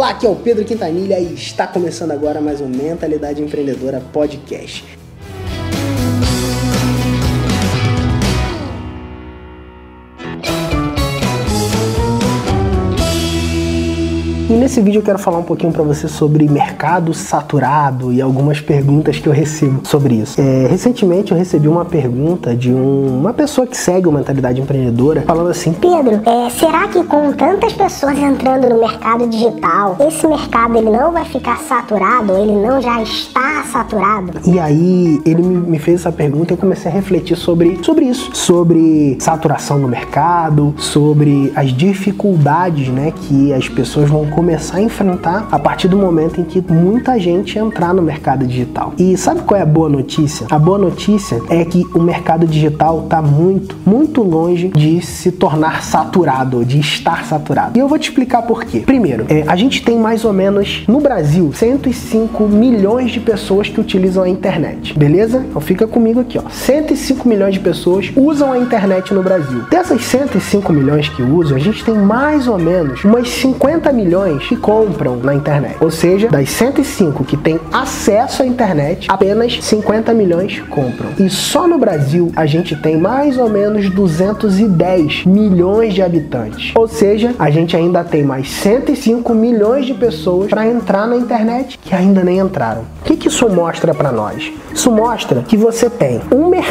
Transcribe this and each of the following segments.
Olá, aqui é o Pedro Quintanilha e está começando agora mais um Mentalidade Empreendedora Podcast. E nesse vídeo eu quero falar um pouquinho para você sobre mercado saturado e algumas perguntas que eu recebo sobre isso. É, recentemente eu recebi uma pergunta de um, uma pessoa que segue o Mentalidade Empreendedora falando assim: Pedro, é, será que com tantas pessoas entrando no mercado digital, esse mercado ele não vai ficar saturado? Ele não já está saturado? E aí ele me fez essa pergunta e eu comecei a refletir sobre, sobre isso, sobre saturação no mercado, sobre as dificuldades né, que as pessoas vão começar a enfrentar a partir do momento em que muita gente entrar no mercado digital. E sabe qual é a boa notícia? A boa notícia é que o mercado digital está muito, muito longe de se tornar saturado, de estar saturado. E eu vou te explicar por quê. Primeiro, é, a gente tem mais ou menos no Brasil 105 milhões de pessoas que utilizam a internet, beleza? Então fica comigo aqui, ó. 105 milhões de pessoas usam a internet no Brasil. Dessas 105 milhões que usam, a gente tem mais ou menos umas 50 milhões milhões que compram na internet. Ou seja, das 105 que têm acesso à internet, apenas 50 milhões compram. E só no Brasil a gente tem mais ou menos 210 milhões de habitantes. Ou seja, a gente ainda tem mais 105 milhões de pessoas para entrar na internet que ainda nem entraram. O que, que isso mostra para nós? Isso mostra que você tem um mercado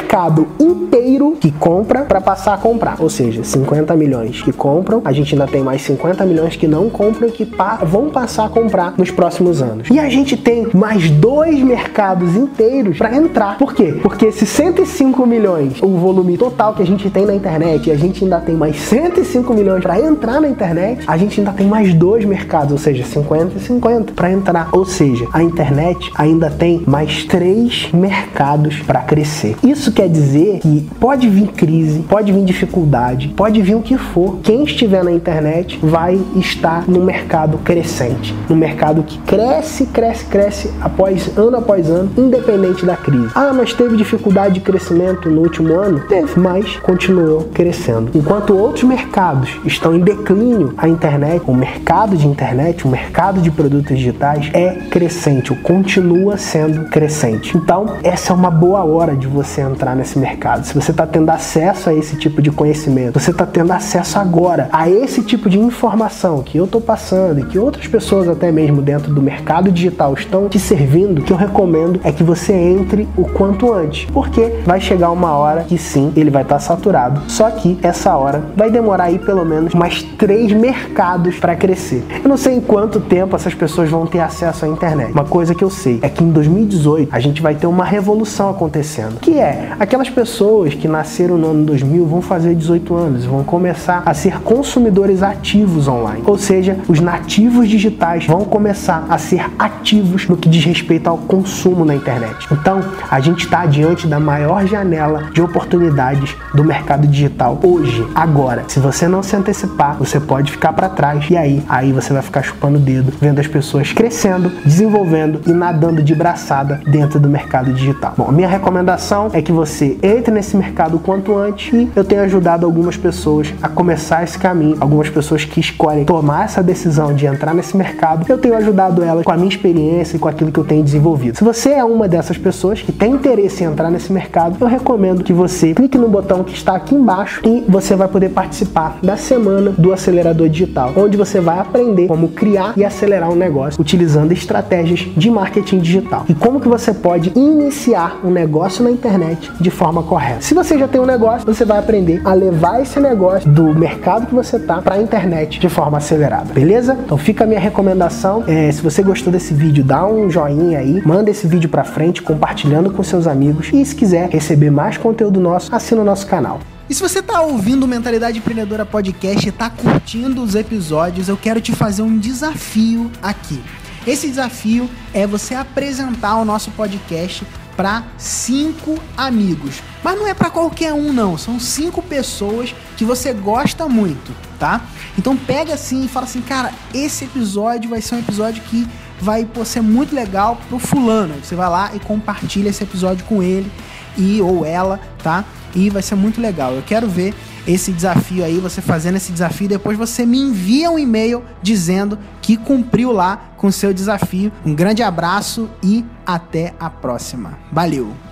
inteiro que compra para passar a comprar. Ou seja, 50 milhões que compram, a gente ainda tem mais 50 milhões que não compram que pa vão passar a comprar nos próximos anos. E a gente tem mais dois mercados inteiros para entrar. Por quê? Porque esses 105 milhões, o volume total que a gente tem na internet, e a gente ainda tem mais 105 milhões para entrar na internet, a gente ainda tem mais dois mercados, ou seja, 50 e 50 para entrar. Ou seja, a internet ainda tem mais três mercados para crescer. Isso quer dizer que pode vir crise, pode vir dificuldade, pode vir o que for. Quem estiver na internet vai estar no mercado crescente, um mercado que cresce, cresce, cresce após ano após ano, independente da crise. Ah, mas teve dificuldade de crescimento no último ano? Teve, mas continuou crescendo. Enquanto outros mercados estão em declínio, a internet, o mercado de internet, o mercado de produtos digitais é crescente, continua sendo crescente. Então, essa é uma boa hora de você entrar nesse mercado. Se você está tendo acesso a esse tipo de conhecimento, você está tendo acesso agora a esse tipo de informação que eu estou passando e que outras pessoas até mesmo dentro do mercado digital estão te servindo, que eu recomendo é que você entre o quanto antes, porque vai chegar uma hora que sim, ele vai estar saturado. Só que essa hora vai demorar aí pelo menos mais três mercados para crescer. Eu não sei em quanto tempo essas pessoas vão ter acesso à internet. Uma coisa que eu sei é que em 2018 a gente vai ter uma revolução acontecendo, que é aquelas pessoas que nasceram no ano 2000 vão fazer 18 anos, vão começar a ser consumidores ativos online, ou seja, os nativos digitais vão começar a ser ativos no que diz respeito ao consumo na internet. Então, a gente está diante da maior janela de oportunidades do mercado digital hoje, agora. Se você não se antecipar, você pode ficar para trás e aí, aí você vai ficar chupando o dedo, vendo as pessoas crescendo, desenvolvendo e nadando de braçada dentro do mercado digital. Bom, minha recomendação é que você entre nesse mercado o quanto antes e eu tenho ajudado algumas pessoas a começar esse caminho, algumas pessoas que escolhem tomar essa decisão de entrar nesse mercado, eu tenho ajudado elas com a minha experiência e com aquilo que eu tenho desenvolvido. Se você é uma dessas pessoas que tem interesse em entrar nesse mercado, eu recomendo que você clique no botão que está aqui embaixo e você vai poder participar da semana do acelerador digital, onde você vai aprender como criar e acelerar um negócio utilizando estratégias de marketing digital e como que você pode iniciar um negócio na internet de forma correta. Se você já tem um negócio, você vai aprender a levar esse negócio do mercado que você está para a internet de forma acelerada, beleza? Então fica a minha recomendação. É, se você gostou desse vídeo, dá um joinha aí, manda esse vídeo pra frente, compartilhando com seus amigos. E se quiser receber mais conteúdo nosso, assina o nosso canal. E se você está ouvindo Mentalidade Empreendedora Podcast e está curtindo os episódios, eu quero te fazer um desafio aqui. Esse desafio é você apresentar o nosso podcast para cinco amigos. Mas não é para qualquer um, não. São cinco pessoas que você gosta muito, tá? Então pega assim e fala assim, cara, esse episódio vai ser um episódio que vai pô, ser muito legal pro fulano. Você vai lá e compartilha esse episódio com ele e ou ela, tá? E vai ser muito legal. Eu quero ver esse desafio aí, você fazendo esse desafio, depois você me envia um e-mail dizendo que cumpriu lá com o seu desafio. Um grande abraço e até a próxima. Valeu!